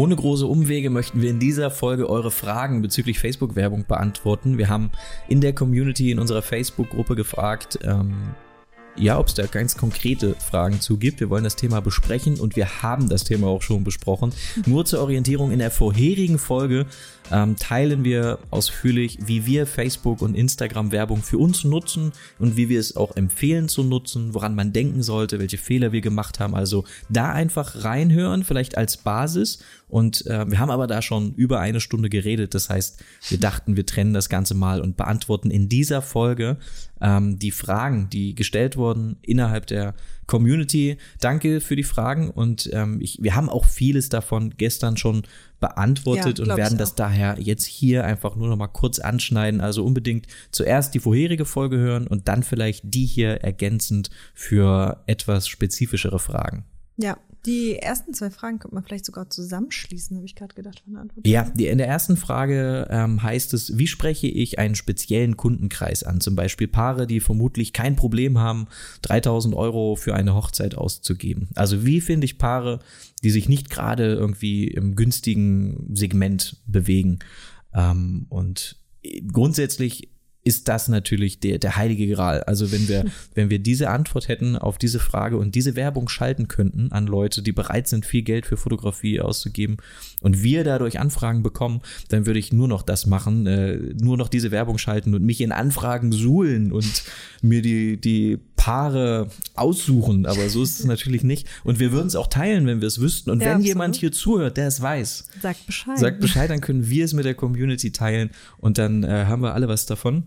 Ohne große Umwege möchten wir in dieser Folge eure Fragen bezüglich Facebook-Werbung beantworten. Wir haben in der Community, in unserer Facebook-Gruppe gefragt, ähm, ja, ob es da ganz konkrete Fragen zu gibt. Wir wollen das Thema besprechen und wir haben das Thema auch schon besprochen. Nur zur Orientierung in der vorherigen Folge ähm, teilen wir ausführlich, wie wir Facebook und Instagram Werbung für uns nutzen und wie wir es auch empfehlen zu nutzen, woran man denken sollte, welche Fehler wir gemacht haben. Also da einfach reinhören, vielleicht als Basis. Und äh, wir haben aber da schon über eine Stunde geredet. Das heißt, wir dachten, wir trennen das Ganze mal und beantworten in dieser Folge ähm, die Fragen, die gestellt wurden innerhalb der Community. Danke für die Fragen und ähm, ich, wir haben auch vieles davon gestern schon beantwortet ja, und werden das daher jetzt hier einfach nur noch mal kurz anschneiden. Also unbedingt zuerst die vorherige Folge hören und dann vielleicht die hier ergänzend für etwas spezifischere Fragen. Ja, die ersten zwei Fragen könnte man vielleicht sogar zusammenschließen, habe ich gerade gedacht von der Antwort. Ja, die, in der ersten Frage ähm, heißt es, wie spreche ich einen speziellen Kundenkreis an? Zum Beispiel Paare, die vermutlich kein Problem haben, 3000 Euro für eine Hochzeit auszugeben. Also wie finde ich Paare, die sich nicht gerade irgendwie im günstigen Segment bewegen? Ähm, und grundsätzlich ist das natürlich der, der heilige Gral. Also wenn wir, wenn wir diese Antwort hätten auf diese Frage und diese Werbung schalten könnten an Leute, die bereit sind, viel Geld für Fotografie auszugeben und wir dadurch Anfragen bekommen, dann würde ich nur noch das machen, äh, nur noch diese Werbung schalten und mich in Anfragen suhlen und mir die, die Paare aussuchen. Aber so ist es natürlich nicht. Und wir würden es auch teilen, wenn wir es wüssten. Und ja, wenn absolut. jemand hier zuhört, der es weiß, sagt Bescheid. Sagt Bescheid, dann können wir es mit der Community teilen und dann äh, haben wir alle was davon.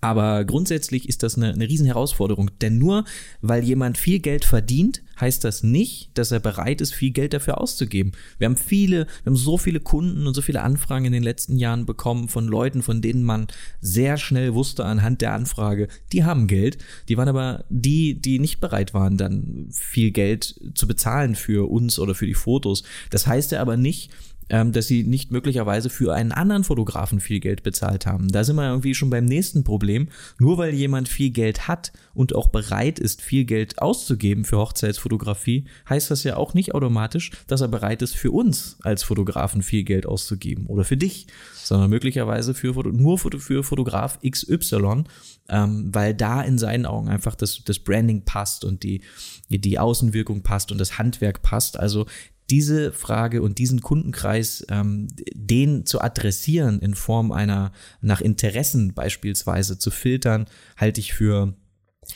Aber grundsätzlich ist das eine, eine Riesenherausforderung, denn nur weil jemand viel Geld verdient, heißt das nicht, dass er bereit ist, viel Geld dafür auszugeben. Wir haben viele, wir haben so viele Kunden und so viele Anfragen in den letzten Jahren bekommen von Leuten, von denen man sehr schnell wusste anhand der Anfrage, die haben Geld, die waren aber die, die nicht bereit waren, dann viel Geld zu bezahlen für uns oder für die Fotos. Das heißt ja aber nicht, ähm, dass sie nicht möglicherweise für einen anderen Fotografen viel Geld bezahlt haben. Da sind wir irgendwie schon beim nächsten Problem. Nur weil jemand viel Geld hat und auch bereit ist, viel Geld auszugeben für Hochzeitsfotografie, heißt das ja auch nicht automatisch, dass er bereit ist, für uns als Fotografen viel Geld auszugeben oder für dich, sondern möglicherweise für, nur für Fotograf XY, ähm, weil da in seinen Augen einfach das, das Branding passt und die, die Außenwirkung passt und das Handwerk passt. Also diese Frage und diesen Kundenkreis, ähm, den zu adressieren in Form einer nach Interessen beispielsweise zu filtern, halte ich für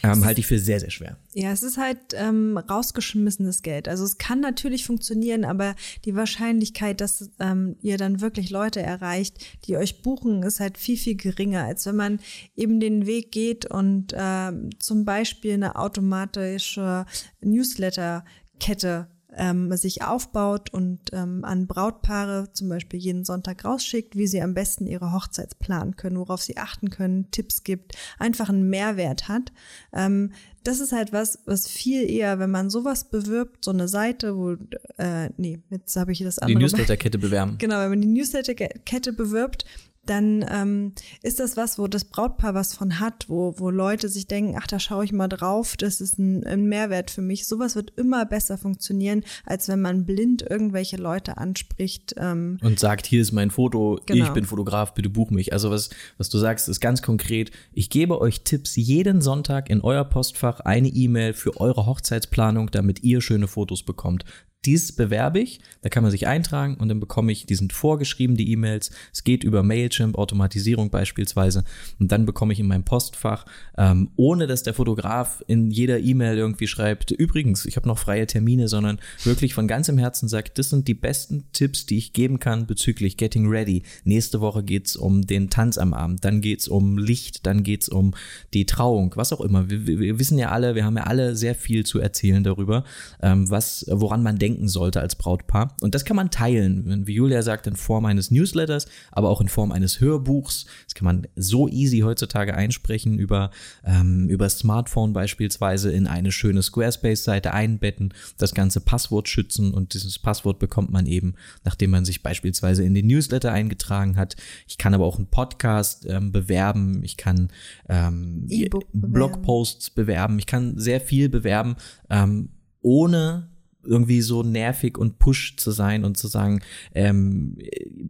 ähm, halte ich für sehr, sehr schwer. Ja, es ist halt ähm, rausgeschmissenes Geld. Also es kann natürlich funktionieren, aber die Wahrscheinlichkeit, dass ähm, ihr dann wirklich Leute erreicht, die euch buchen, ist halt viel, viel geringer, als wenn man eben den Weg geht und ähm, zum Beispiel eine automatische Newsletter-Kette ähm, sich aufbaut und ähm, an Brautpaare zum Beispiel jeden Sonntag rausschickt, wie sie am besten ihre Hochzeit planen können, worauf sie achten können, Tipps gibt, einfach einen Mehrwert hat. Ähm, das ist halt was, was viel eher, wenn man sowas bewirbt, so eine Seite, wo, äh, nee, jetzt habe ich das andere. Die Newsletterkette bewerben. Genau, wenn man die Newsletterkette bewirbt, dann ähm, ist das was, wo das Brautpaar was von hat, wo, wo Leute sich denken, ach, da schaue ich mal drauf, das ist ein, ein Mehrwert für mich. Sowas wird immer besser funktionieren, als wenn man blind irgendwelche Leute anspricht. Ähm, Und sagt, hier ist mein Foto, genau. ich bin Fotograf, bitte buch mich. Also was, was du sagst, ist ganz konkret. Ich gebe euch Tipps jeden Sonntag in euer Postfach eine E-Mail für eure Hochzeitsplanung, damit ihr schöne Fotos bekommt dies bewerbe ich, da kann man sich eintragen und dann bekomme ich, die sind vorgeschrieben, die E-Mails. Es geht über Mailchimp, Automatisierung beispielsweise. Und dann bekomme ich in meinem Postfach, ähm, ohne dass der Fotograf in jeder E-Mail irgendwie schreibt, übrigens, ich habe noch freie Termine, sondern wirklich von ganzem Herzen sagt, das sind die besten Tipps, die ich geben kann bezüglich Getting Ready. Nächste Woche geht's um den Tanz am Abend, dann geht's um Licht, dann geht's um die Trauung, was auch immer. Wir, wir wissen ja alle, wir haben ja alle sehr viel zu erzählen darüber, ähm, was, woran man denkt denken sollte als Brautpaar. Und das kann man teilen, wie Julia sagt, in Form eines Newsletters, aber auch in Form eines Hörbuchs. Das kann man so easy heutzutage einsprechen über, ähm, über Smartphone beispielsweise in eine schöne Squarespace-Seite einbetten, das ganze Passwort schützen und dieses Passwort bekommt man eben, nachdem man sich beispielsweise in den Newsletter eingetragen hat. Ich kann aber auch einen Podcast ähm, bewerben, ich kann ähm, e Blogposts bewerben, ich kann sehr viel bewerben, ähm, ohne irgendwie so nervig und push zu sein und zu sagen, ähm,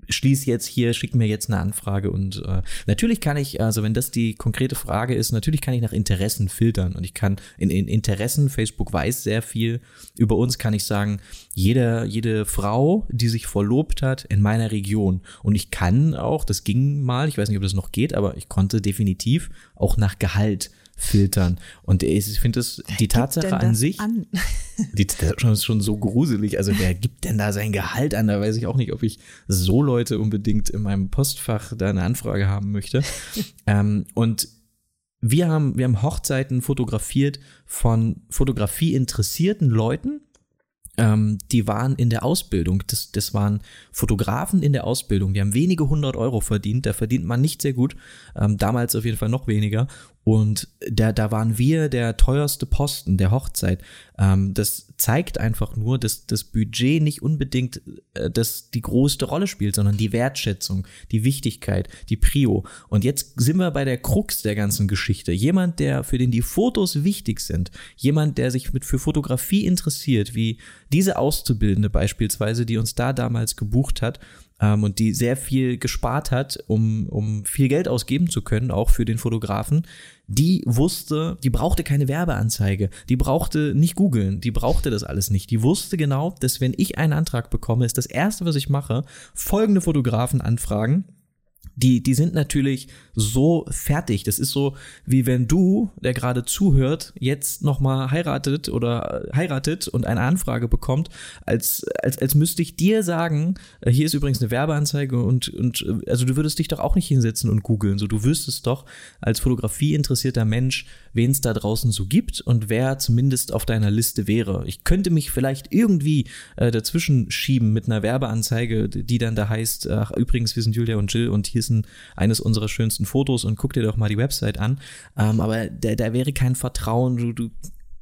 schließ jetzt hier, schick mir jetzt eine Anfrage und äh, natürlich kann ich, also wenn das die konkrete Frage ist, natürlich kann ich nach Interessen filtern und ich kann in, in Interessen, Facebook weiß sehr viel über uns, kann ich sagen, jede, jede Frau, die sich verlobt hat in meiner Region und ich kann auch, das ging mal, ich weiß nicht, ob das noch geht, aber ich konnte definitiv auch nach Gehalt filtern. Und ich finde es, die Tatsache an sich, an? die, das ist schon so gruselig. Also wer gibt denn da sein Gehalt an? Da weiß ich auch nicht, ob ich so Leute unbedingt in meinem Postfach da eine Anfrage haben möchte. ähm, und wir haben, wir haben Hochzeiten fotografiert von Fotografie interessierten Leuten, ähm, die waren in der Ausbildung. Das, das waren Fotografen in der Ausbildung. Die haben wenige hundert Euro verdient. Da verdient man nicht sehr gut. Ähm, damals auf jeden Fall noch weniger. Und da, da waren wir der teuerste Posten der Hochzeit. Ähm, das zeigt einfach nur, dass das Budget nicht unbedingt äh, das die größte Rolle spielt, sondern die Wertschätzung, die Wichtigkeit, die Prio. Und jetzt sind wir bei der Krux der ganzen Geschichte. Jemand, der für den die Fotos wichtig sind, jemand, der sich mit für Fotografie interessiert, wie diese Auszubildende beispielsweise, die uns da damals gebucht hat, ähm, und die sehr viel gespart hat, um, um viel Geld ausgeben zu können, auch für den Fotografen, die wusste, die brauchte keine Werbeanzeige, die brauchte nicht googeln, die brauchte das alles nicht. Die wusste genau, dass wenn ich einen Antrag bekomme, ist das erste, was ich mache, folgende Fotografen anfragen die, die sind natürlich so fertig. Das ist so, wie wenn du, der gerade zuhört, jetzt nochmal heiratet oder heiratet und eine Anfrage bekommt, als, als, als müsste ich dir sagen, äh, hier ist übrigens eine Werbeanzeige und, und äh, also du würdest dich doch auch nicht hinsetzen und googeln. So, du wüsstest doch als Fotografie interessierter Mensch, wen es da draußen so gibt und wer zumindest auf deiner Liste wäre. Ich könnte mich vielleicht irgendwie äh, dazwischen schieben mit einer Werbeanzeige, die dann da heißt, ach, übrigens, wir sind Julia und Jill und hier ist ein, eines unserer schönsten Fotos und guck dir doch mal die Website an. Ähm, aber da, da wäre kein Vertrauen, du, du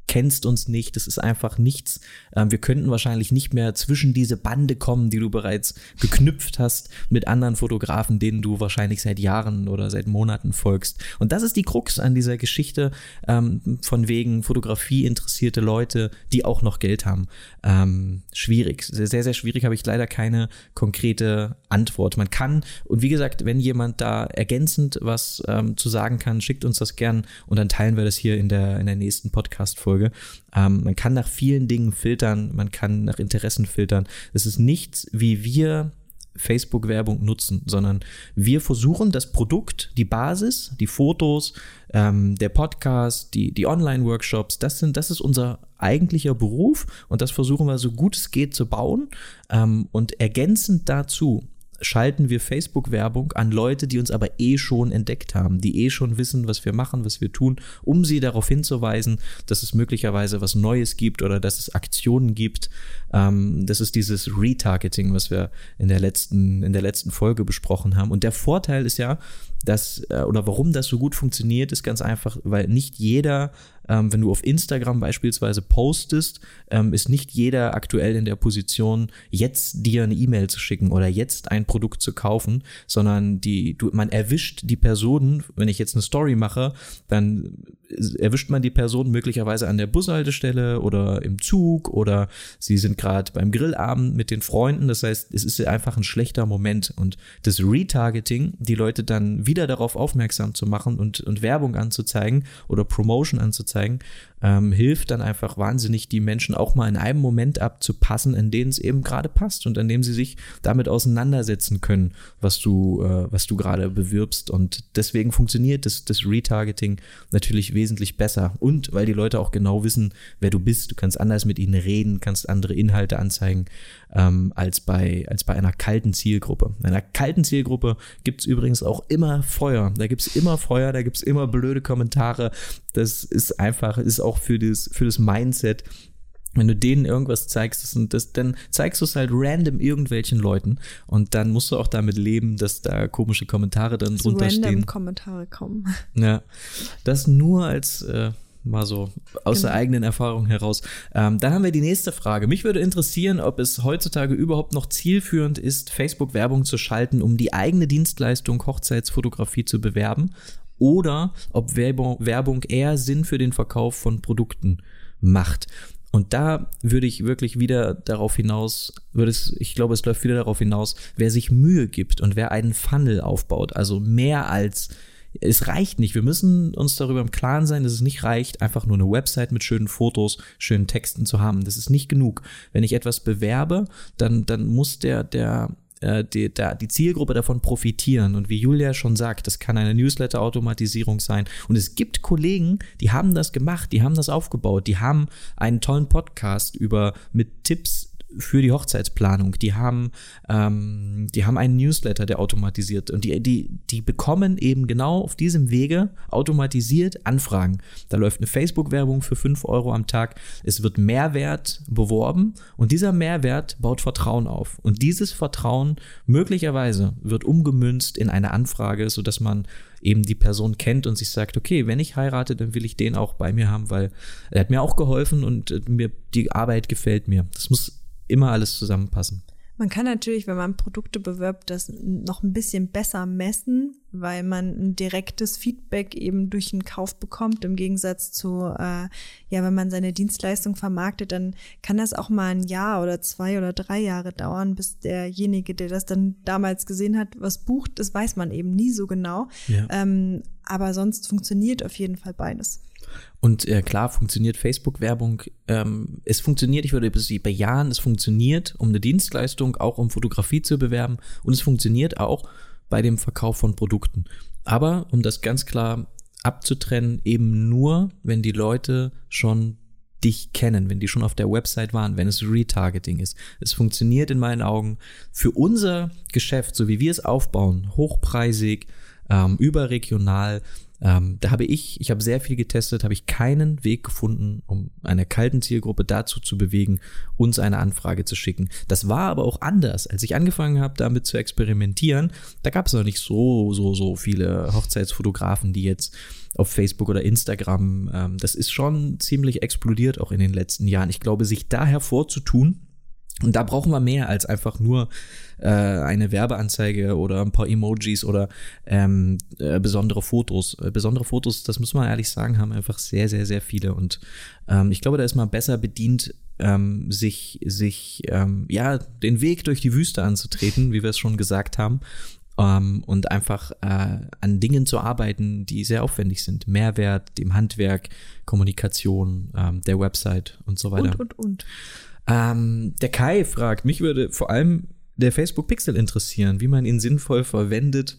kennst uns nicht, das ist einfach nichts. Ähm, wir könnten wahrscheinlich nicht mehr zwischen diese Bande kommen, die du bereits geknüpft hast mit anderen Fotografen, denen du wahrscheinlich seit Jahren oder seit Monaten folgst. Und das ist die Krux an dieser Geschichte ähm, von wegen Fotografie interessierte Leute, die auch noch Geld haben. Ähm, schwierig, sehr, sehr schwierig, habe ich leider keine konkrete Antwort. Man kann, und wie gesagt, wenn jemand da ergänzend was zu sagen kann, schickt uns das gern und dann teilen wir das hier in der, in der nächsten Podcast-Folge. Folge. Ähm, man kann nach vielen Dingen filtern, man kann nach Interessen filtern. Es ist nichts, wie wir Facebook-Werbung nutzen, sondern wir versuchen das Produkt, die Basis, die Fotos, ähm, der Podcast, die, die Online-Workshops, das das ist unser eigentlicher Beruf und das versuchen wir so gut es geht zu bauen. Ähm, und ergänzend dazu schalten wir Facebook-Werbung an Leute, die uns aber eh schon entdeckt haben, die eh schon wissen, was wir machen, was wir tun, um sie darauf hinzuweisen, dass es möglicherweise was Neues gibt oder dass es Aktionen gibt. Ähm, das ist dieses Retargeting, was wir in der letzten, in der letzten Folge besprochen haben. Und der Vorteil ist ja, dass, äh, oder warum das so gut funktioniert, ist ganz einfach, weil nicht jeder ähm, wenn du auf Instagram beispielsweise postest, ähm, ist nicht jeder aktuell in der Position, jetzt dir eine E-Mail zu schicken oder jetzt ein Produkt zu kaufen, sondern die, du, man erwischt die Personen, wenn ich jetzt eine Story mache, dann erwischt man die Person möglicherweise an der Bushaltestelle oder im Zug oder sie sind gerade beim Grillabend mit den Freunden. Das heißt, es ist einfach ein schlechter Moment. Und das Retargeting, die Leute dann wieder darauf aufmerksam zu machen und, und Werbung anzuzeigen oder Promotion anzuzeigen, ähm, hilft dann einfach wahnsinnig, die Menschen auch mal in einem Moment abzupassen, in denen es eben gerade passt und in dem sie sich damit auseinandersetzen können, was du, äh, was du gerade bewirbst. Und deswegen funktioniert das, das Retargeting natürlich wesentlich besser. Und weil die Leute auch genau wissen, wer du bist, du kannst anders mit ihnen reden, kannst andere Inhalte anzeigen ähm, als, bei, als bei einer kalten Zielgruppe. In einer kalten Zielgruppe gibt es übrigens auch immer Feuer. Da gibt es immer Feuer, da gibt es immer blöde Kommentare. Das ist einfach, ist auch für das, für das Mindset wenn du denen irgendwas zeigst, das, das, dann zeigst du es halt random irgendwelchen Leuten und dann musst du auch damit leben, dass da komische Kommentare dann drunter random stehen. Kommentare kommen. Ja, das nur als äh, mal so aus genau. der eigenen Erfahrung heraus. Ähm, dann haben wir die nächste Frage. Mich würde interessieren, ob es heutzutage überhaupt noch zielführend ist, Facebook-Werbung zu schalten, um die eigene Dienstleistung Hochzeitsfotografie zu bewerben oder ob Werbung, eher Sinn für den Verkauf von Produkten macht. Und da würde ich wirklich wieder darauf hinaus, würde es, ich glaube, es läuft wieder darauf hinaus, wer sich Mühe gibt und wer einen Funnel aufbaut, also mehr als es reicht nicht. Wir müssen uns darüber im Klaren sein, dass es nicht reicht, einfach nur eine Website mit schönen Fotos, schönen Texten zu haben. Das ist nicht genug. Wenn ich etwas bewerbe, dann, dann muss der, der, äh, die, der, die Zielgruppe davon profitieren. Und wie Julia schon sagt, das kann eine Newsletter-Automatisierung sein. Und es gibt Kollegen, die haben das gemacht, die haben das aufgebaut, die haben einen tollen Podcast über mit Tipps für die Hochzeitsplanung. Die haben, ähm, die haben einen Newsletter, der automatisiert und die, die, die bekommen eben genau auf diesem Wege automatisiert Anfragen. Da läuft eine Facebook-Werbung für 5 Euro am Tag. Es wird Mehrwert beworben und dieser Mehrwert baut Vertrauen auf. Und dieses Vertrauen möglicherweise wird umgemünzt in eine Anfrage, sodass man eben die Person kennt und sich sagt, okay, wenn ich heirate, dann will ich den auch bei mir haben, weil er hat mir auch geholfen und äh, mir die Arbeit gefällt mir. Das muss immer alles zusammenpassen. Man kann natürlich, wenn man Produkte bewirbt, das noch ein bisschen besser messen, weil man ein direktes Feedback eben durch den Kauf bekommt. Im Gegensatz zu, äh, ja, wenn man seine Dienstleistung vermarktet, dann kann das auch mal ein Jahr oder zwei oder drei Jahre dauern, bis derjenige, der das dann damals gesehen hat, was bucht. Das weiß man eben nie so genau. Ja. Ähm, aber sonst funktioniert auf jeden Fall beides. Und äh, klar funktioniert Facebook-Werbung. Ähm, es funktioniert, ich würde es bejahen, es funktioniert, um eine Dienstleistung, auch um Fotografie zu bewerben. Und es funktioniert auch bei dem Verkauf von Produkten. Aber um das ganz klar abzutrennen, eben nur, wenn die Leute schon dich kennen, wenn die schon auf der Website waren, wenn es Retargeting ist. Es funktioniert in meinen Augen für unser Geschäft, so wie wir es aufbauen, hochpreisig, ähm, überregional, ähm, da habe ich, ich habe sehr viel getestet, habe ich keinen Weg gefunden, um einer kalten Zielgruppe dazu zu bewegen, uns eine Anfrage zu schicken. Das war aber auch anders. Als ich angefangen habe, damit zu experimentieren, da gab es noch nicht so, so, so viele Hochzeitsfotografen, die jetzt auf Facebook oder Instagram, ähm, das ist schon ziemlich explodiert auch in den letzten Jahren. Ich glaube, sich da hervorzutun, und da brauchen wir mehr als einfach nur äh, eine Werbeanzeige oder ein paar Emojis oder ähm, äh, besondere Fotos. Äh, besondere Fotos, das muss man ehrlich sagen, haben einfach sehr, sehr, sehr viele. Und ähm, ich glaube, da ist man besser bedient, ähm, sich, sich ähm, ja, den Weg durch die Wüste anzutreten, wie wir es schon gesagt haben. Ähm, und einfach äh, an Dingen zu arbeiten, die sehr aufwendig sind. Mehrwert, dem Handwerk, Kommunikation, ähm, der Website und so weiter. Und, und, und. Ähm, der Kai fragt, mich würde vor allem der Facebook Pixel interessieren, wie man ihn sinnvoll verwendet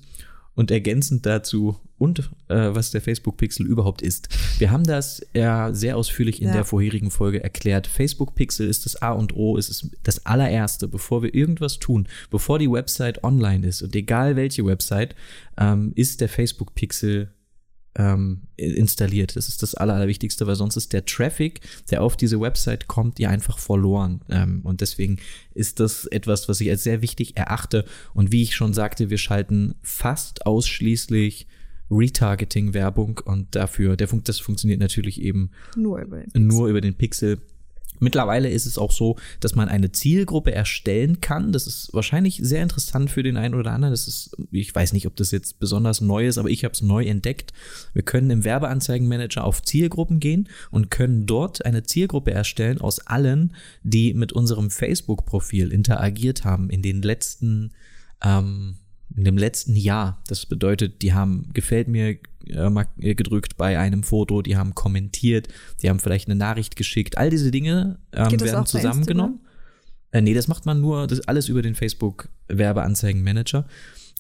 und ergänzend dazu und äh, was der Facebook Pixel überhaupt ist. Wir haben das ja sehr ausführlich in ja. der vorherigen Folge erklärt. Facebook Pixel ist das A und O, es ist das allererste, bevor wir irgendwas tun, bevor die Website online ist und egal welche Website, ähm, ist der Facebook Pixel ähm, installiert. Das ist das Aller, Allerwichtigste, weil sonst ist der Traffic, der auf diese Website kommt, ja einfach verloren. Ähm, und deswegen ist das etwas, was ich als sehr wichtig erachte. Und wie ich schon sagte, wir schalten fast ausschließlich Retargeting-Werbung und dafür, der Funk, das funktioniert natürlich eben nur über den Pixel. Nur über den Pixel. Mittlerweile ist es auch so, dass man eine Zielgruppe erstellen kann. Das ist wahrscheinlich sehr interessant für den einen oder anderen. Das ist, ich weiß nicht, ob das jetzt besonders neu ist, aber ich habe es neu entdeckt. Wir können im Werbeanzeigenmanager auf Zielgruppen gehen und können dort eine Zielgruppe erstellen aus allen, die mit unserem Facebook-Profil interagiert haben in den letzten ähm, in dem letzten Jahr. Das bedeutet, die haben gefällt mir äh, äh, gedrückt bei einem Foto, die haben kommentiert, die haben vielleicht eine Nachricht geschickt. All diese Dinge ähm, werden zusammengenommen. Äh, nee, das macht man nur, das alles über den Facebook Werbeanzeigenmanager.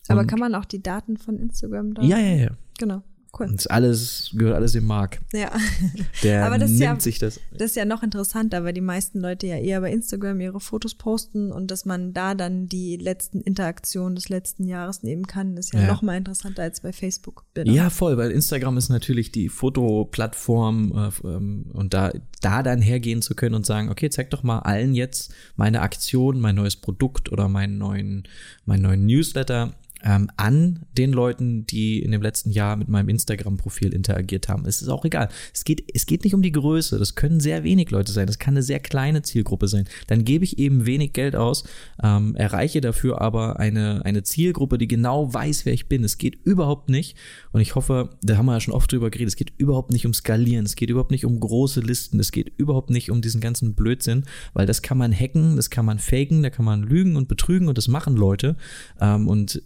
Aber kann man auch die Daten von Instagram da? Ja, ja, ja. Genau. Cool. Das alles gehört alles dem Mark. Ja. Der Aber das nimmt ja, sich das. Das ist ja noch interessanter, weil die meisten Leute ja eher bei Instagram ihre Fotos posten und dass man da dann die letzten Interaktionen des letzten Jahres nehmen kann, ist ja, ja. noch mal interessanter als bei Facebook. Bilder. Ja, voll, weil Instagram ist natürlich die Fotoplattform äh, ähm, und da, da dann hergehen zu können und sagen, okay, zeig doch mal allen jetzt meine Aktion, mein neues Produkt oder meinen neuen, meinen neuen Newsletter ähm, an den Leuten, die in dem letzten Jahr mit meinem Instagram-Profil interagiert haben. Es ist auch egal. Es geht, es geht nicht um die Größe. Das können sehr wenig Leute sein. Das kann eine sehr kleine Zielgruppe sein. Dann gebe ich eben wenig Geld aus, ähm, erreiche dafür aber eine, eine Zielgruppe, die genau weiß, wer ich bin. Es geht überhaupt nicht. Und ich hoffe, da haben wir ja schon oft drüber geredet, es geht überhaupt nicht um Skalieren. Es geht überhaupt nicht um große Listen. Es geht überhaupt nicht um diesen ganzen Blödsinn, weil das kann man hacken, das kann man faken, da kann man lügen und betrügen und das machen Leute. Ähm, und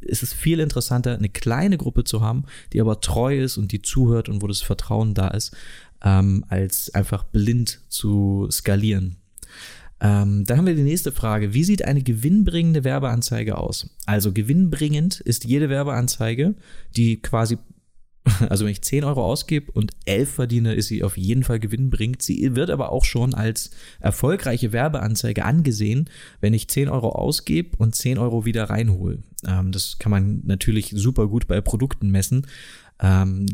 es ist viel interessanter, eine kleine Gruppe zu haben, die aber treu ist und die zuhört und wo das Vertrauen da ist, ähm, als einfach blind zu skalieren. Ähm, dann haben wir die nächste Frage. Wie sieht eine gewinnbringende Werbeanzeige aus? Also gewinnbringend ist jede Werbeanzeige, die quasi also wenn ich 10 Euro ausgebe und 11 verdiene, ist sie auf jeden Fall gewinnbringend. Sie wird aber auch schon als erfolgreiche Werbeanzeige angesehen, wenn ich 10 Euro ausgebe und 10 Euro wieder reinhole. Ähm, das kann man natürlich super gut bei Produkten messen. Ähm,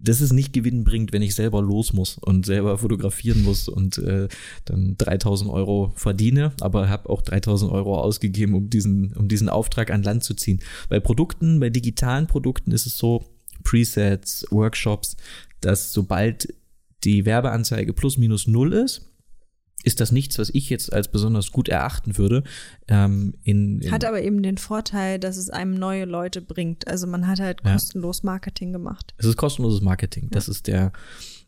das ist nicht gewinnbringend, wenn ich selber los muss und selber fotografieren muss und äh, dann 3000 Euro verdiene, aber habe auch 3000 Euro ausgegeben, um diesen, um diesen Auftrag an Land zu ziehen. Bei Produkten, bei digitalen Produkten ist es so, Presets, Workshops, dass sobald die Werbeanzeige plus minus null ist, ist das nichts, was ich jetzt als besonders gut erachten würde. Ähm, in, in hat aber eben den Vorteil, dass es einem neue Leute bringt. Also man hat halt kostenlos Marketing gemacht. Es ist kostenloses Marketing. Das ja. ist der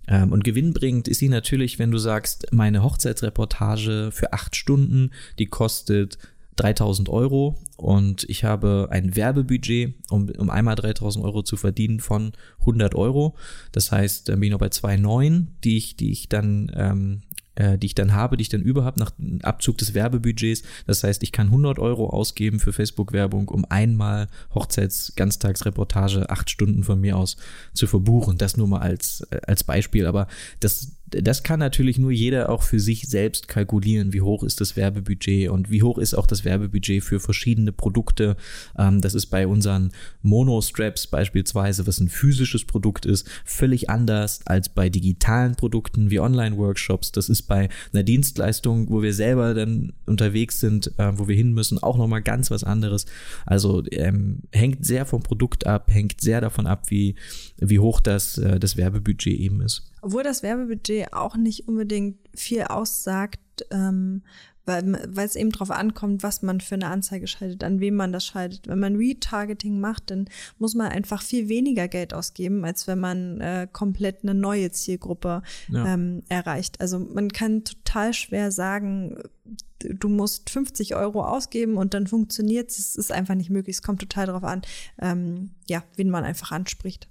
ähm, und gewinnbringend ist sie natürlich, wenn du sagst, meine Hochzeitsreportage für acht Stunden, die kostet 3000 Euro und ich habe ein Werbebudget, um, um einmal 3000 Euro zu verdienen von 100 Euro. Das heißt, dann bin ich noch bei 2,9, die ich, die ich dann ähm, äh, die ich dann habe, die ich dann über habe nach Abzug des Werbebudgets. Das heißt, ich kann 100 Euro ausgeben für Facebook-Werbung, um einmal Hochzeits-Ganztagsreportage acht Stunden von mir aus zu verbuchen. Das nur mal als, äh, als Beispiel. Aber das, das kann natürlich nur jeder auch für sich selbst kalkulieren, wie hoch ist das Werbebudget und wie hoch ist auch das Werbebudget für verschiedene Produkte. Ähm, das ist bei unseren Monostraps beispielsweise, was ein physisches Produkt ist, völlig anders als bei digitalen Produkten wie Online-Workshops. Das ist bei einer Dienstleistung, wo wir selber dann unterwegs sind, äh, wo wir hin müssen, auch nochmal ganz was anderes. Also ähm, hängt sehr vom Produkt ab, hängt sehr davon ab, wie, wie hoch das, äh, das Werbebudget eben ist. Obwohl das Werbebudget auch nicht unbedingt viel aussagt, ähm, weil, es eben darauf ankommt, was man für eine Anzeige schaltet, an wem man das schaltet. Wenn man Retargeting macht, dann muss man einfach viel weniger Geld ausgeben, als wenn man äh, komplett eine neue Zielgruppe ja. ähm, erreicht. Also man kann total schwer sagen, du musst 50 Euro ausgeben und dann funktioniert es. Es ist einfach nicht möglich. Es kommt total darauf an, ähm, ja, wen man einfach anspricht.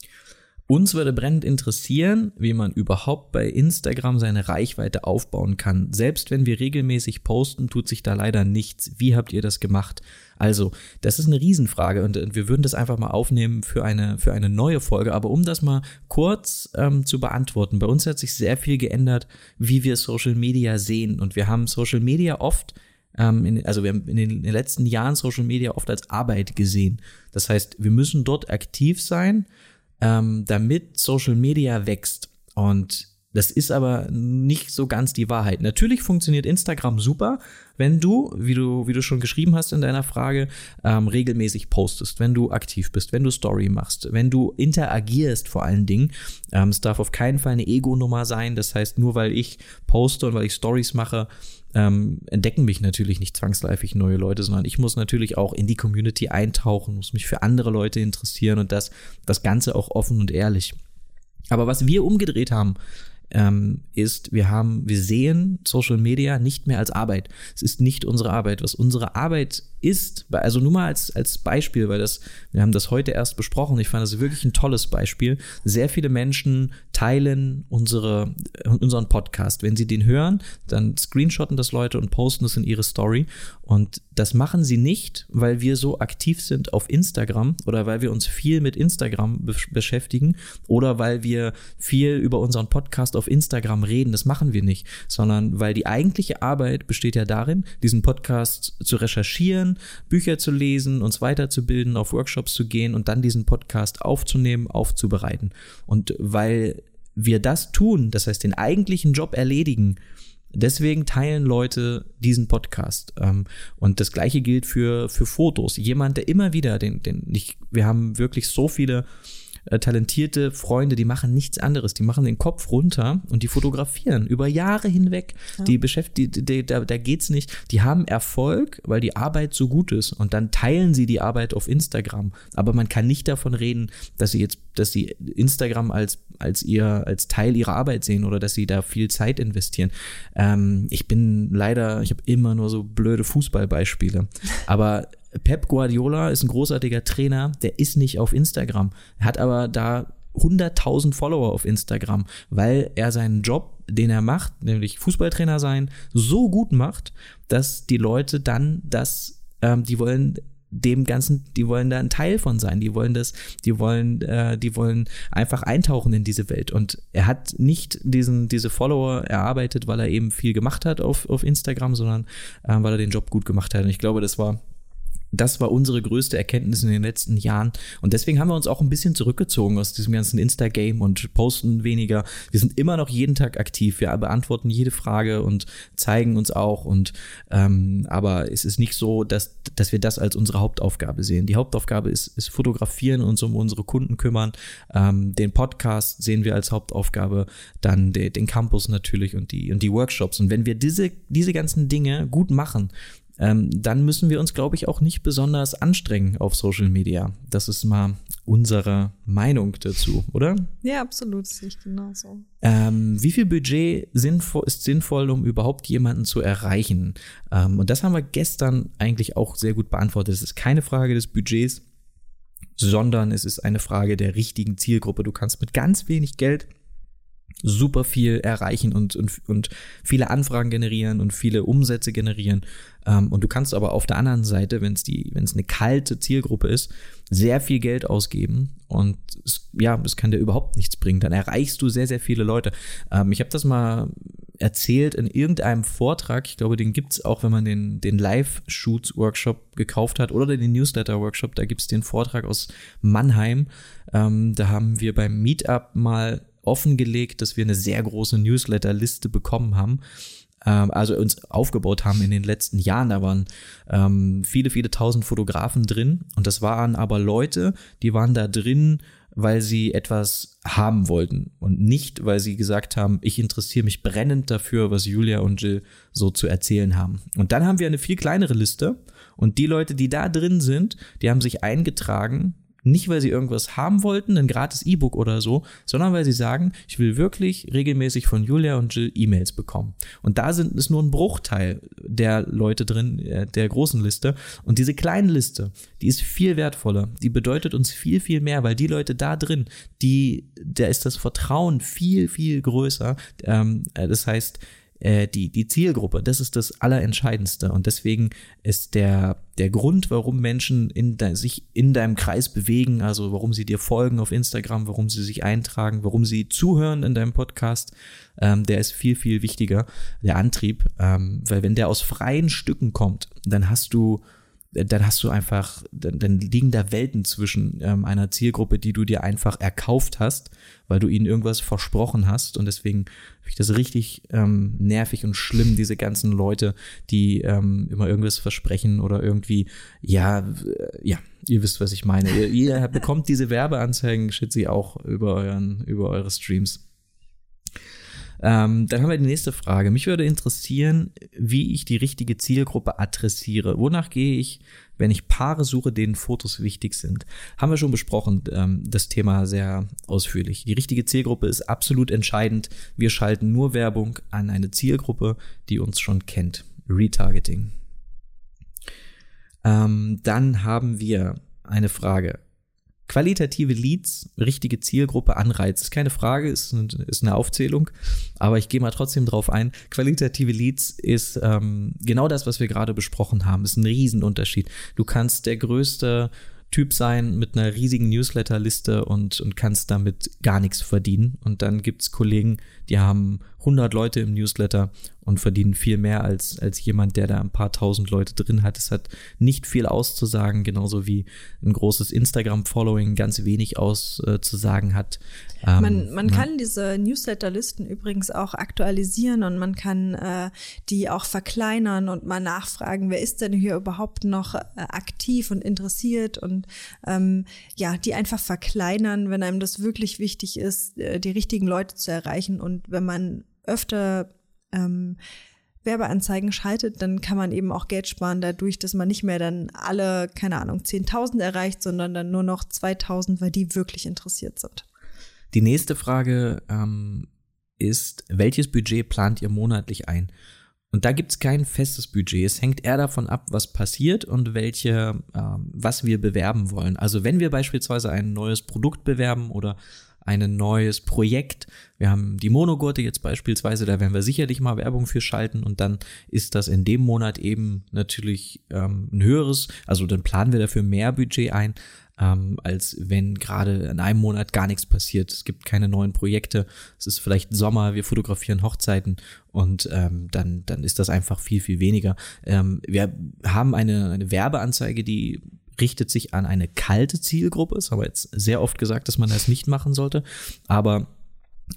Uns würde brennend interessieren, wie man überhaupt bei Instagram seine Reichweite aufbauen kann. Selbst wenn wir regelmäßig posten, tut sich da leider nichts. Wie habt ihr das gemacht? Also, das ist eine Riesenfrage und, wir würden das einfach mal aufnehmen für eine, für eine neue Folge. Aber um das mal kurz ähm, zu beantworten, bei uns hat sich sehr viel geändert, wie wir Social Media sehen. Und wir haben Social Media oft ähm, in, also wir haben in den, letzten Jahren Social Media oft als Arbeit gesehen. Das heißt, wir müssen dort aktiv sein ähm, damit Social Media wächst. Und das ist aber nicht so ganz die Wahrheit. Natürlich funktioniert Instagram super, wenn du, wie du, wie du schon geschrieben hast in deiner Frage, ähm, regelmäßig postest, wenn du aktiv bist, wenn du Story machst, wenn du interagierst vor allen Dingen. Ähm, es darf auf keinen Fall eine Ego-Nummer sein. Das heißt, nur weil ich poste und weil ich Stories mache, ähm, entdecken mich natürlich nicht zwangsläufig neue Leute, sondern ich muss natürlich auch in die Community eintauchen, muss mich für andere Leute interessieren und das, das Ganze auch offen und ehrlich. Aber was wir umgedreht haben, ähm, ist, wir haben, wir sehen Social Media nicht mehr als Arbeit. Es ist nicht unsere Arbeit. Was unsere Arbeit ist, also nur mal als, als Beispiel, weil das, wir haben das heute erst besprochen, ich fand das wirklich ein tolles Beispiel. Sehr viele Menschen teilen unsere, unseren Podcast. Wenn sie den hören, dann screenshotten das Leute und posten es in ihre Story. Und das machen sie nicht, weil wir so aktiv sind auf Instagram oder weil wir uns viel mit Instagram be beschäftigen oder weil wir viel über unseren Podcast auf Instagram reden. Das machen wir nicht, sondern weil die eigentliche Arbeit besteht ja darin, diesen Podcast zu recherchieren, Bücher zu lesen, uns weiterzubilden, auf Workshops zu gehen und dann diesen Podcast aufzunehmen, aufzubereiten. Und weil wir das tun, das heißt den eigentlichen Job erledigen, Deswegen teilen Leute diesen Podcast. Ähm, und das gleiche gilt für, für Fotos. Jemand, der immer wieder den, den, ich, wir haben wirklich so viele äh, talentierte Freunde, die machen nichts anderes. Die machen den Kopf runter und die fotografieren über Jahre hinweg. Ja. Die beschäftigen, die, da, da geht's nicht. Die haben Erfolg, weil die Arbeit so gut ist und dann teilen sie die Arbeit auf Instagram. Aber man kann nicht davon reden, dass sie jetzt, dass sie Instagram als als ihr als Teil ihrer Arbeit sehen oder dass sie da viel Zeit investieren. Ähm, ich bin leider, ich habe immer nur so blöde Fußballbeispiele. Aber Pep Guardiola ist ein großartiger Trainer, der ist nicht auf Instagram, hat aber da 100.000 Follower auf Instagram, weil er seinen Job, den er macht, nämlich Fußballtrainer sein, so gut macht, dass die Leute dann das, ähm, die wollen dem Ganzen, die wollen da ein Teil von sein, die wollen das, die wollen, äh, die wollen einfach eintauchen in diese Welt. Und er hat nicht diesen, diese Follower erarbeitet, weil er eben viel gemacht hat auf, auf Instagram, sondern äh, weil er den Job gut gemacht hat. Und ich glaube, das war das war unsere größte Erkenntnis in den letzten Jahren. Und deswegen haben wir uns auch ein bisschen zurückgezogen aus diesem ganzen Insta-Game und posten weniger. Wir sind immer noch jeden Tag aktiv. Wir beantworten jede Frage und zeigen uns auch. Und ähm, aber es ist nicht so, dass, dass wir das als unsere Hauptaufgabe sehen. Die Hauptaufgabe ist, ist fotografieren, uns um unsere Kunden kümmern. Ähm, den Podcast sehen wir als Hauptaufgabe, dann de, den Campus natürlich und die, und die Workshops. Und wenn wir diese, diese ganzen Dinge gut machen, ähm, dann müssen wir uns, glaube ich, auch nicht besonders anstrengen auf Social Media. Das ist mal unsere Meinung dazu, oder? Ja, absolut, sehe ich genauso. Ähm, wie viel Budget sinnvoll, ist sinnvoll, um überhaupt jemanden zu erreichen? Ähm, und das haben wir gestern eigentlich auch sehr gut beantwortet. Es ist keine Frage des Budgets, sondern es ist eine Frage der richtigen Zielgruppe. Du kannst mit ganz wenig Geld super viel erreichen und, und, und viele Anfragen generieren und viele Umsätze generieren. Ähm, und du kannst aber auf der anderen Seite, wenn es die, wenn es eine kalte Zielgruppe ist, sehr viel Geld ausgeben und es, ja, es kann dir überhaupt nichts bringen. Dann erreichst du sehr, sehr viele Leute. Ähm, ich habe das mal erzählt in irgendeinem Vortrag. Ich glaube, den gibt's auch, wenn man den, den Live-Shoots-Workshop gekauft hat oder den Newsletter-Workshop. Da gibt's den Vortrag aus Mannheim. Ähm, da haben wir beim Meetup mal offengelegt, dass wir eine sehr große Newsletter-Liste bekommen haben ähm, also uns aufgebaut haben in den letzten Jahren. Da waren ähm, viele, viele tausend Fotografen drin und das waren aber Leute, die waren da drin, weil sie etwas haben wollten und nicht, weil sie gesagt haben, ich interessiere mich brennend dafür, was Julia und Jill so zu erzählen haben. Und dann haben wir eine viel kleinere Liste und die Leute, die da drin sind, die haben sich eingetragen nicht, weil sie irgendwas haben wollten, ein gratis E-Book oder so, sondern weil sie sagen, ich will wirklich regelmäßig von Julia und Jill E-Mails bekommen. Und da sind es nur ein Bruchteil der Leute drin, äh, der großen Liste. Und diese kleine Liste, die ist viel wertvoller. Die bedeutet uns viel, viel mehr, weil die Leute da drin, die, da ist das Vertrauen viel, viel größer. Ähm, äh, das heißt, äh, die, die Zielgruppe, das ist das Allerentscheidendste. Und deswegen ist der, der Grund, warum Menschen in de, sich in deinem Kreis bewegen, also warum sie dir folgen auf Instagram, warum sie sich eintragen, warum sie zuhören in deinem Podcast, ähm, der ist viel, viel wichtiger, der Antrieb. Ähm, weil wenn der aus freien Stücken kommt, dann hast du dann hast du einfach, dann, dann liegen da Welten zwischen ähm, einer Zielgruppe, die du dir einfach erkauft hast, weil du ihnen irgendwas versprochen hast. Und deswegen finde ich das richtig ähm, nervig und schlimm, diese ganzen Leute, die ähm, immer irgendwas versprechen oder irgendwie, ja, ja, ihr wisst, was ich meine. ihr, ihr bekommt diese Werbeanzeigen, shit sie auch über euren, über eure Streams. Ähm, dann haben wir die nächste Frage. Mich würde interessieren, wie ich die richtige Zielgruppe adressiere. Wonach gehe ich, wenn ich Paare suche, denen Fotos wichtig sind? Haben wir schon besprochen, ähm, das Thema sehr ausführlich. Die richtige Zielgruppe ist absolut entscheidend. Wir schalten nur Werbung an eine Zielgruppe, die uns schon kennt. Retargeting. Ähm, dann haben wir eine Frage qualitative Leads, richtige Zielgruppe, Anreiz. Ist keine Frage, ist, ist eine Aufzählung, aber ich gehe mal trotzdem drauf ein. Qualitative Leads ist ähm, genau das, was wir gerade besprochen haben. Ist ein Riesenunterschied. Du kannst der größte Typ sein mit einer riesigen Newsletterliste und, und kannst damit gar nichts verdienen. Und dann gibt's Kollegen, die haben 100 Leute im Newsletter und verdienen viel mehr als, als jemand, der da ein paar tausend Leute drin hat. Es hat nicht viel auszusagen, genauso wie ein großes Instagram-Following ganz wenig auszusagen hat. Ähm, man man ja. kann diese Newsletter-Listen übrigens auch aktualisieren und man kann äh, die auch verkleinern und mal nachfragen, wer ist denn hier überhaupt noch äh, aktiv und interessiert und ähm, ja, die einfach verkleinern, wenn einem das wirklich wichtig ist, äh, die richtigen Leute zu erreichen und wenn man öfter ähm, Werbeanzeigen schaltet, dann kann man eben auch Geld sparen dadurch, dass man nicht mehr dann alle, keine Ahnung, 10.000 erreicht, sondern dann nur noch 2.000, weil die wirklich interessiert sind. Die nächste Frage ähm, ist, welches Budget plant ihr monatlich ein? Und da gibt es kein festes Budget. Es hängt eher davon ab, was passiert und welche, ähm, was wir bewerben wollen. Also wenn wir beispielsweise ein neues Produkt bewerben oder ein neues Projekt. Wir haben die Monogurte jetzt beispielsweise, da werden wir sicherlich mal Werbung für schalten und dann ist das in dem Monat eben natürlich ähm, ein höheres, also dann planen wir dafür mehr Budget ein, ähm, als wenn gerade in einem Monat gar nichts passiert. Es gibt keine neuen Projekte, es ist vielleicht Sommer, wir fotografieren Hochzeiten und ähm, dann, dann ist das einfach viel, viel weniger. Ähm, wir haben eine, eine Werbeanzeige, die richtet sich an eine kalte Zielgruppe. Es aber jetzt sehr oft gesagt, dass man das nicht machen sollte. Aber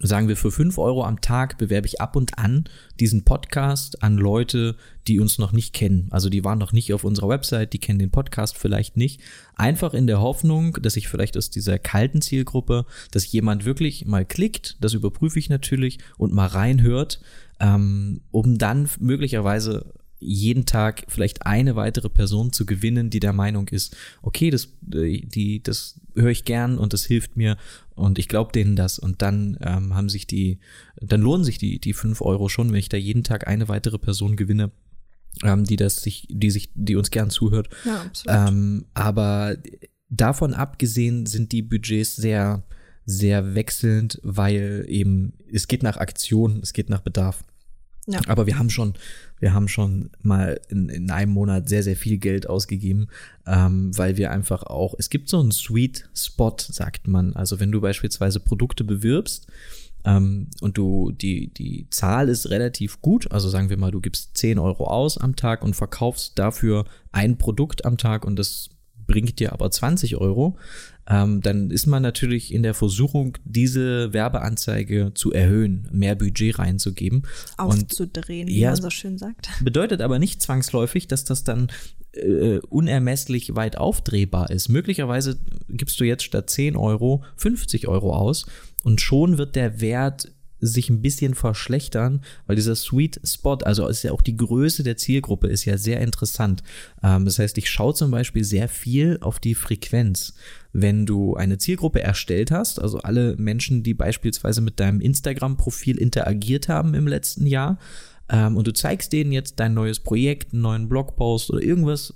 sagen wir, für fünf Euro am Tag bewerbe ich ab und an diesen Podcast an Leute, die uns noch nicht kennen. Also die waren noch nicht auf unserer Website, die kennen den Podcast vielleicht nicht. Einfach in der Hoffnung, dass ich vielleicht aus dieser kalten Zielgruppe, dass jemand wirklich mal klickt, das überprüfe ich natürlich, und mal reinhört, ähm, um dann möglicherweise jeden Tag vielleicht eine weitere Person zu gewinnen, die der Meinung ist, okay, das, äh, die, das höre ich gern und das hilft mir und ich glaube denen das und dann ähm, haben sich die, dann lohnen sich die, die fünf Euro schon, wenn ich da jeden Tag eine weitere Person gewinne, ähm, die das sich, die sich, die uns gern zuhört. Ja, absolut. Ähm, aber davon abgesehen sind die Budgets sehr, sehr wechselnd, weil eben es geht nach Aktion, es geht nach Bedarf. Ja. Aber wir haben schon, wir haben schon mal in, in einem Monat sehr, sehr viel Geld ausgegeben, ähm, weil wir einfach auch, es gibt so einen Sweet Spot, sagt man. Also wenn du beispielsweise Produkte bewirbst, ähm, und du, die, die Zahl ist relativ gut, also sagen wir mal, du gibst 10 Euro aus am Tag und verkaufst dafür ein Produkt am Tag und das bringt dir aber 20 Euro, ähm, dann ist man natürlich in der Versuchung, diese Werbeanzeige zu erhöhen, mehr Budget reinzugeben. Aufzudrehen, und, wie ja, man so schön sagt. Bedeutet aber nicht zwangsläufig, dass das dann äh, unermesslich weit aufdrehbar ist. Möglicherweise gibst du jetzt statt 10 Euro 50 Euro aus und schon wird der Wert sich ein bisschen verschlechtern, weil dieser Sweet Spot, also ist ja auch die Größe der Zielgruppe, ist ja sehr interessant. Ähm, das heißt, ich schaue zum Beispiel sehr viel auf die Frequenz. Wenn du eine Zielgruppe erstellt hast, also alle Menschen, die beispielsweise mit deinem Instagram-Profil interagiert haben im letzten Jahr, ähm, und du zeigst denen jetzt dein neues Projekt, einen neuen Blogpost oder irgendwas,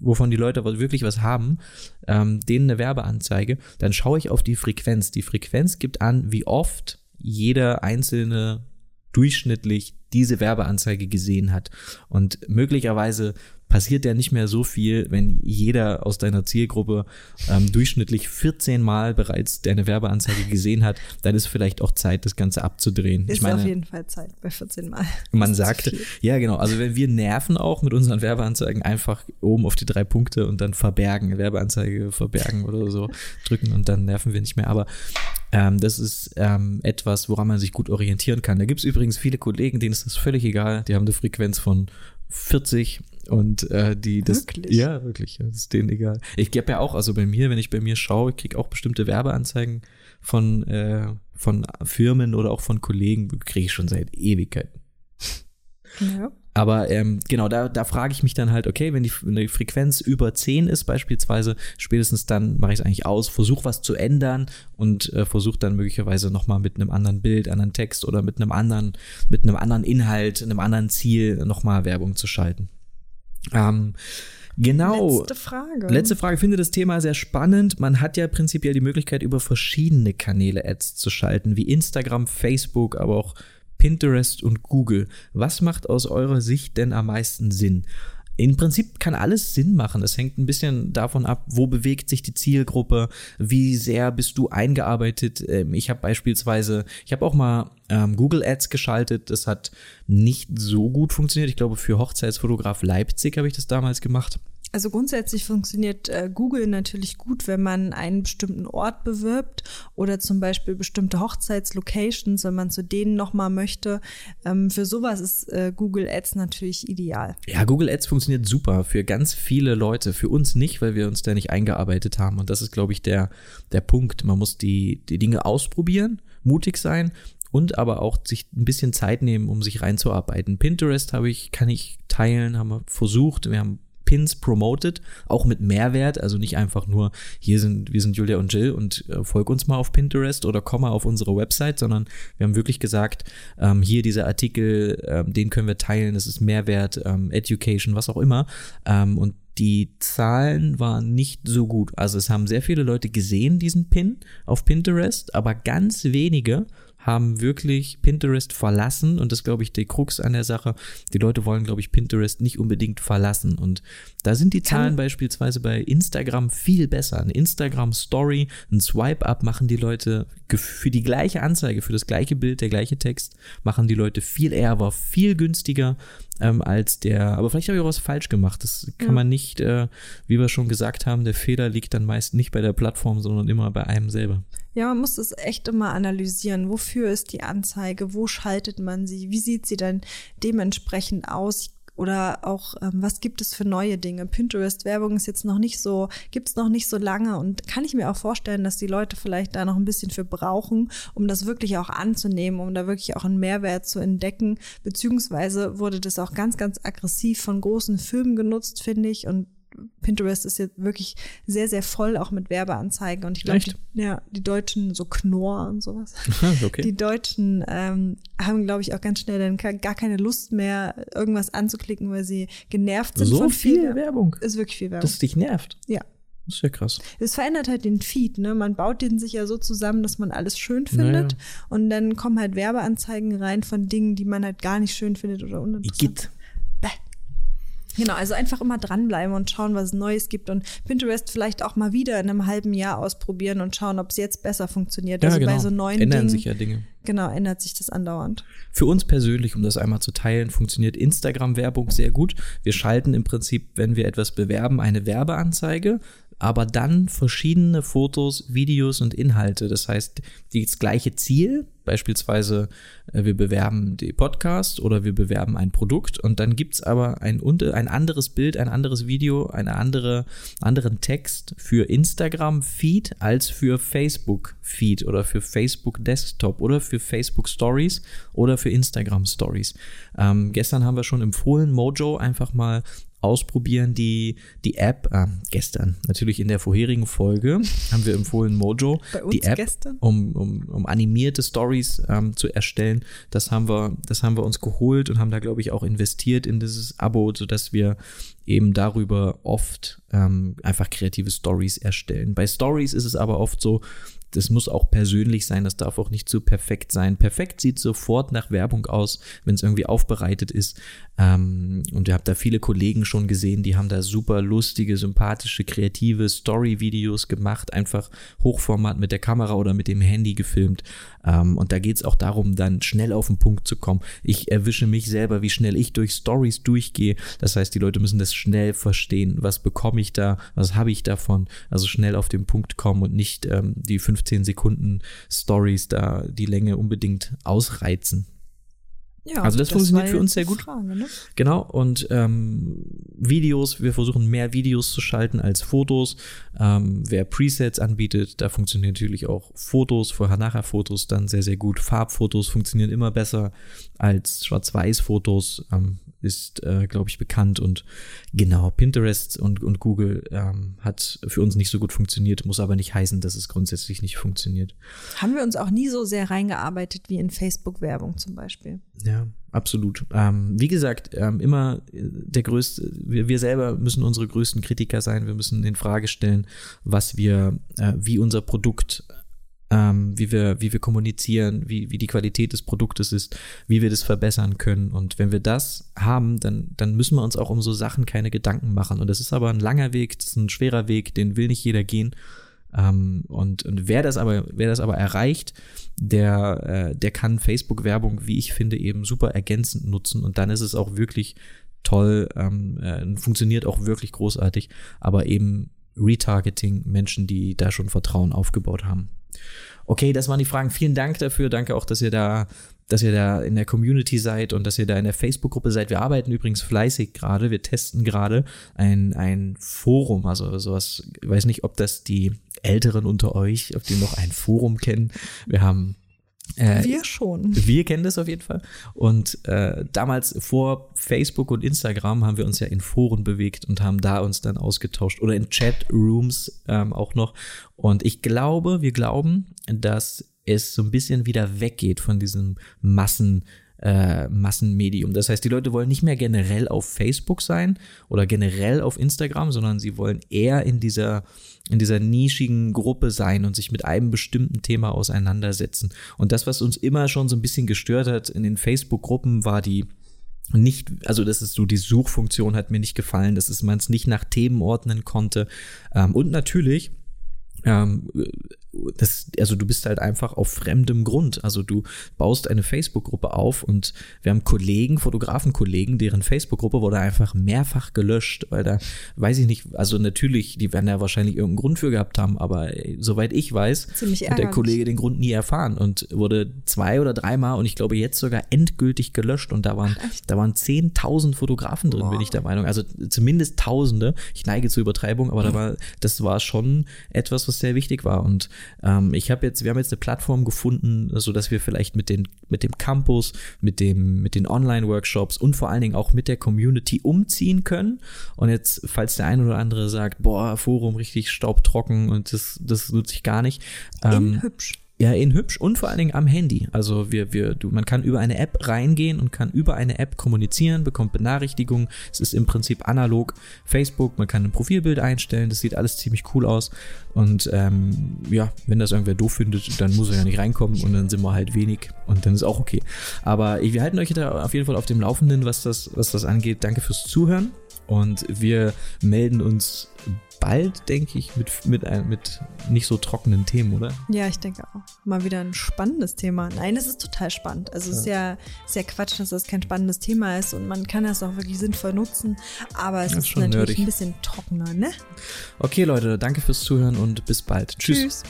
wovon die Leute wirklich was haben, ähm, denen eine Werbeanzeige, dann schaue ich auf die Frequenz. Die Frequenz gibt an, wie oft jeder einzelne durchschnittlich diese Werbeanzeige gesehen hat. Und möglicherweise passiert ja nicht mehr so viel, wenn jeder aus deiner Zielgruppe ähm, durchschnittlich 14 Mal bereits deine Werbeanzeige gesehen hat, dann ist vielleicht auch Zeit, das Ganze abzudrehen. Ist ich meine, auf jeden Fall Zeit bei 14 Mal. Man sagt, ja genau, also wenn wir nerven auch mit unseren Werbeanzeigen einfach oben auf die drei Punkte und dann verbergen, Werbeanzeige verbergen oder so drücken und dann nerven wir nicht mehr. Aber ähm, das ist ähm, etwas, woran man sich gut orientieren kann. Da gibt es übrigens viele Kollegen, denen ist das völlig egal. Die haben eine Frequenz von 40 und äh, die das wirklich? ja wirklich das ist denen egal ich gebe ja auch also bei mir wenn ich bei mir schaue ich kriege auch bestimmte Werbeanzeigen von äh, von Firmen oder auch von Kollegen kriege ich schon seit Ewigkeiten ja. Aber ähm, genau, da, da frage ich mich dann halt, okay, wenn die, wenn die Frequenz über 10 ist beispielsweise, spätestens dann mache ich es eigentlich aus, versuche was zu ändern und äh, versuche dann möglicherweise nochmal mit einem anderen Bild, anderen Text oder mit einem anderen, mit einem anderen Inhalt, einem anderen Ziel nochmal Werbung zu schalten. Ähm, Genau. Letzte Frage. Letzte Frage. Ich finde das Thema sehr spannend. Man hat ja prinzipiell die Möglichkeit, über verschiedene Kanäle Ads zu schalten, wie Instagram, Facebook, aber auch Pinterest und Google. Was macht aus eurer Sicht denn am meisten Sinn? im Prinzip kann alles Sinn machen. Es hängt ein bisschen davon ab, wo bewegt sich die Zielgruppe, wie sehr bist du eingearbeitet. Ähm, ich habe beispielsweise, ich habe auch mal ähm, Google Ads geschaltet. Das hat nicht so gut funktioniert. Ich glaube, für Hochzeitsfotograf Leipzig habe ich das damals gemacht. Also grundsätzlich funktioniert äh, Google natürlich gut, wenn man einen bestimmten Ort bewirbt oder zum Beispiel bestimmte Hochzeitslocations, wenn man zu denen nochmal möchte. Ähm, für sowas ist äh, Google Ads natürlich ideal. Ja, Google Ads funktioniert super für ganz viele Leute, für uns nicht, weil wir uns da nicht eingearbeitet haben. Und das ist, glaube ich, der, der Punkt. Man muss die, die Dinge ausprobieren, mutig sein und aber auch sich ein bisschen Zeit nehmen, um sich reinzuarbeiten. Pinterest habe ich, kann ich teilen, haben wir versucht. Wir haben Pins promoted, auch mit Mehrwert, also nicht einfach nur, hier sind, wir sind Julia und Jill und äh, folg uns mal auf Pinterest oder komm mal auf unsere Website, sondern wir haben wirklich gesagt, ähm, hier dieser Artikel, ähm, den können wir teilen, das ist Mehrwert, ähm, Education, was auch immer. Ähm, und die Zahlen waren nicht so gut. Also es haben sehr viele Leute gesehen, diesen Pin auf Pinterest, aber ganz wenige haben wirklich Pinterest verlassen und das glaube ich der Krux an der Sache. Die Leute wollen glaube ich Pinterest nicht unbedingt verlassen und da sind die Zahlen Kann beispielsweise bei Instagram viel besser. Eine Instagram Story, ein Swipe Up machen die Leute für die gleiche Anzeige, für das gleiche Bild, der gleiche Text machen die Leute viel eher, war viel günstiger ähm, als der, aber vielleicht habe ich auch was falsch gemacht. Das kann ja. man nicht, äh, wie wir schon gesagt haben, der Fehler liegt dann meist nicht bei der Plattform, sondern immer bei einem selber. Ja, man muss es echt immer analysieren. Wofür ist die Anzeige? Wo schaltet man sie? Wie sieht sie dann dementsprechend aus? Oder auch, ähm, was gibt es für neue Dinge? Pinterest-Werbung ist jetzt noch nicht so, gibt es noch nicht so lange und kann ich mir auch vorstellen, dass die Leute vielleicht da noch ein bisschen für brauchen, um das wirklich auch anzunehmen, um da wirklich auch einen Mehrwert zu entdecken. Beziehungsweise wurde das auch ganz, ganz aggressiv von großen Firmen genutzt, finde ich. Und Pinterest ist jetzt wirklich sehr, sehr voll, auch mit Werbeanzeigen. Und ich glaube, die, ja, die Deutschen, so Knorr und sowas, okay. die Deutschen ähm, haben, glaube ich, auch ganz schnell dann gar keine Lust mehr, irgendwas anzuklicken, weil sie genervt sind so von viel, viel Werbung. Ist wirklich viel Werbung. Dass es dich nervt. Ja. Das ist ja krass. Es verändert halt den Feed, ne? Man baut den sich ja so zusammen, dass man alles schön findet. Naja. Und dann kommen halt Werbeanzeigen rein von Dingen, die man halt gar nicht schön findet oder uninteressant. Igitt. Genau, also einfach immer dranbleiben und schauen, was es Neues gibt und Pinterest vielleicht auch mal wieder in einem halben Jahr ausprobieren und schauen, ob es jetzt besser funktioniert. Ja, also genau. bei so neuen Ändern Dingen, sich ja Dinge. Genau, ändert sich das andauernd. Für uns persönlich, um das einmal zu teilen, funktioniert Instagram-Werbung sehr gut. Wir schalten im Prinzip, wenn wir etwas bewerben, eine Werbeanzeige aber dann verschiedene Fotos, Videos und Inhalte. Das heißt, das gleiche Ziel, beispielsweise äh, wir bewerben die Podcast oder wir bewerben ein Produkt und dann gibt's aber ein, ein anderes Bild, ein anderes Video, einen andere, anderen Text für Instagram-Feed als für Facebook-Feed oder für Facebook-Desktop oder für Facebook Stories oder für Instagram Stories. Ähm, gestern haben wir schon empfohlen, Mojo einfach mal ausprobieren, die, die App, äh, gestern, natürlich in der vorherigen Folge, haben wir empfohlen Mojo, die App, gestern? um, um, um animierte Stories ähm, zu erstellen. Das haben wir, das haben wir uns geholt und haben da, glaube ich, auch investiert in dieses Abo, sodass wir eben darüber oft ähm, einfach kreative Stories erstellen. Bei Stories ist es aber oft so, das muss auch persönlich sein, das darf auch nicht zu perfekt sein. Perfekt sieht sofort nach Werbung aus, wenn es irgendwie aufbereitet ist. Ähm, und ihr habt da viele Kollegen schon gesehen, die haben da super lustige, sympathische, kreative Story-Videos gemacht, einfach Hochformat mit der Kamera oder mit dem Handy gefilmt. Ähm, und da geht es auch darum, dann schnell auf den Punkt zu kommen. Ich erwische mich selber, wie schnell ich durch Stories durchgehe. Das heißt, die Leute müssen das schnell verstehen. Was bekomme ich da? Was habe ich davon? Also schnell auf den Punkt kommen und nicht ähm, die 15 Sekunden Stories da die Länge unbedingt ausreizen. Ja, also das, das funktioniert für uns sehr gut. Frage, ne? Genau, und ähm, Videos, wir versuchen mehr Videos zu schalten als Fotos. Ähm, wer Presets anbietet, da funktionieren natürlich auch Fotos, Vorher-Nachher-Fotos dann sehr, sehr gut. Farbfotos funktionieren immer besser als Schwarz-Weiß-Fotos. Ähm, ist, äh, glaube ich, bekannt. Und genau, Pinterest und, und Google ähm, hat für uns nicht so gut funktioniert, muss aber nicht heißen, dass es grundsätzlich nicht funktioniert. Haben wir uns auch nie so sehr reingearbeitet wie in Facebook-Werbung zum Beispiel. Ja, absolut. Ähm, wie gesagt, ähm, immer äh, der größte, wir, wir selber müssen unsere größten Kritiker sein. Wir müssen in Frage stellen, was wir, äh, wie unser Produkt ähm, wie wir, wie wir kommunizieren, wie, wie die Qualität des Produktes ist, wie wir das verbessern können. Und wenn wir das haben, dann, dann müssen wir uns auch um so Sachen keine Gedanken machen. Und das ist aber ein langer Weg, das ist ein schwerer Weg, den will nicht jeder gehen. Ähm, und, und wer das aber, wer das aber erreicht, der, äh, der kann Facebook-Werbung, wie ich finde, eben super ergänzend nutzen. Und dann ist es auch wirklich toll, ähm, äh, funktioniert auch wirklich großartig, aber eben Retargeting, Menschen, die da schon Vertrauen aufgebaut haben. Okay, das waren die Fragen. Vielen Dank dafür. Danke auch, dass ihr da, dass ihr da in der Community seid und dass ihr da in der Facebook-Gruppe seid. Wir arbeiten übrigens fleißig gerade. Wir testen gerade ein, ein Forum, also sowas. Ich weiß nicht, ob das die Älteren unter euch, ob die noch ein Forum kennen. Wir haben äh, wir schon. Wir kennen das auf jeden Fall. Und äh, damals vor Facebook und Instagram haben wir uns ja in Foren bewegt und haben da uns dann ausgetauscht oder in Chatrooms ähm, auch noch. Und ich glaube, wir glauben, dass es so ein bisschen wieder weggeht von diesem Massen äh, Massenmedium. Das heißt, die Leute wollen nicht mehr generell auf Facebook sein oder generell auf Instagram, sondern sie wollen eher in dieser, in dieser nischigen Gruppe sein und sich mit einem bestimmten Thema auseinandersetzen. Und das, was uns immer schon so ein bisschen gestört hat in den Facebook-Gruppen, war die nicht, also das ist so, die Suchfunktion hat mir nicht gefallen, dass man es nicht nach Themen ordnen konnte. Ähm, und natürlich, ähm, das, also du bist halt einfach auf fremdem Grund. Also du baust eine Facebook-Gruppe auf und wir haben Kollegen, Fotografenkollegen, deren Facebook-Gruppe wurde einfach mehrfach gelöscht, weil da weiß ich nicht, also natürlich, die werden ja wahrscheinlich irgendeinen Grund für gehabt haben, aber soweit ich weiß, hat der Kollege den Grund nie erfahren und wurde zwei oder dreimal und ich glaube jetzt sogar endgültig gelöscht und da waren, da waren 10.000 Fotografen drin, wow. bin ich der Meinung. Also zumindest Tausende. Ich neige zur Übertreibung, aber da war, das war schon etwas, was sehr wichtig war und ähm, ich habe jetzt, wir haben jetzt eine Plattform gefunden, so dass wir vielleicht mit den, mit dem Campus, mit dem, mit den Online-Workshops und vor allen Dingen auch mit der Community umziehen können. Und jetzt, falls der ein oder andere sagt, boah, Forum richtig staubtrocken und das, das nutze ich gar nicht. Ähm, hübsch. Ja, in hübsch und vor allen Dingen am Handy. Also wir, wir, du, man kann über eine App reingehen und kann über eine App kommunizieren, bekommt Benachrichtigungen. Es ist im Prinzip analog Facebook. Man kann ein Profilbild einstellen. Das sieht alles ziemlich cool aus. Und ähm, ja, wenn das irgendwer doof findet, dann muss er ja nicht reinkommen und dann sind wir halt wenig und dann ist auch okay. Aber wir halten euch da auf jeden Fall auf dem Laufenden, was das, was das angeht. Danke fürs Zuhören und wir melden uns bald, denke ich, mit, mit, mit nicht so trockenen Themen, oder? Ja, ich denke auch. Mal wieder ein spannendes Thema. Nein, es ist total spannend. Also es ist ja, ist ja Quatsch, dass das kein spannendes Thema ist und man kann das auch wirklich sinnvoll nutzen. Aber es ist, ist natürlich nerdig. ein bisschen trockener, ne? Okay, Leute, danke fürs Zuhören und bis bald. Tschüss. Tschüss.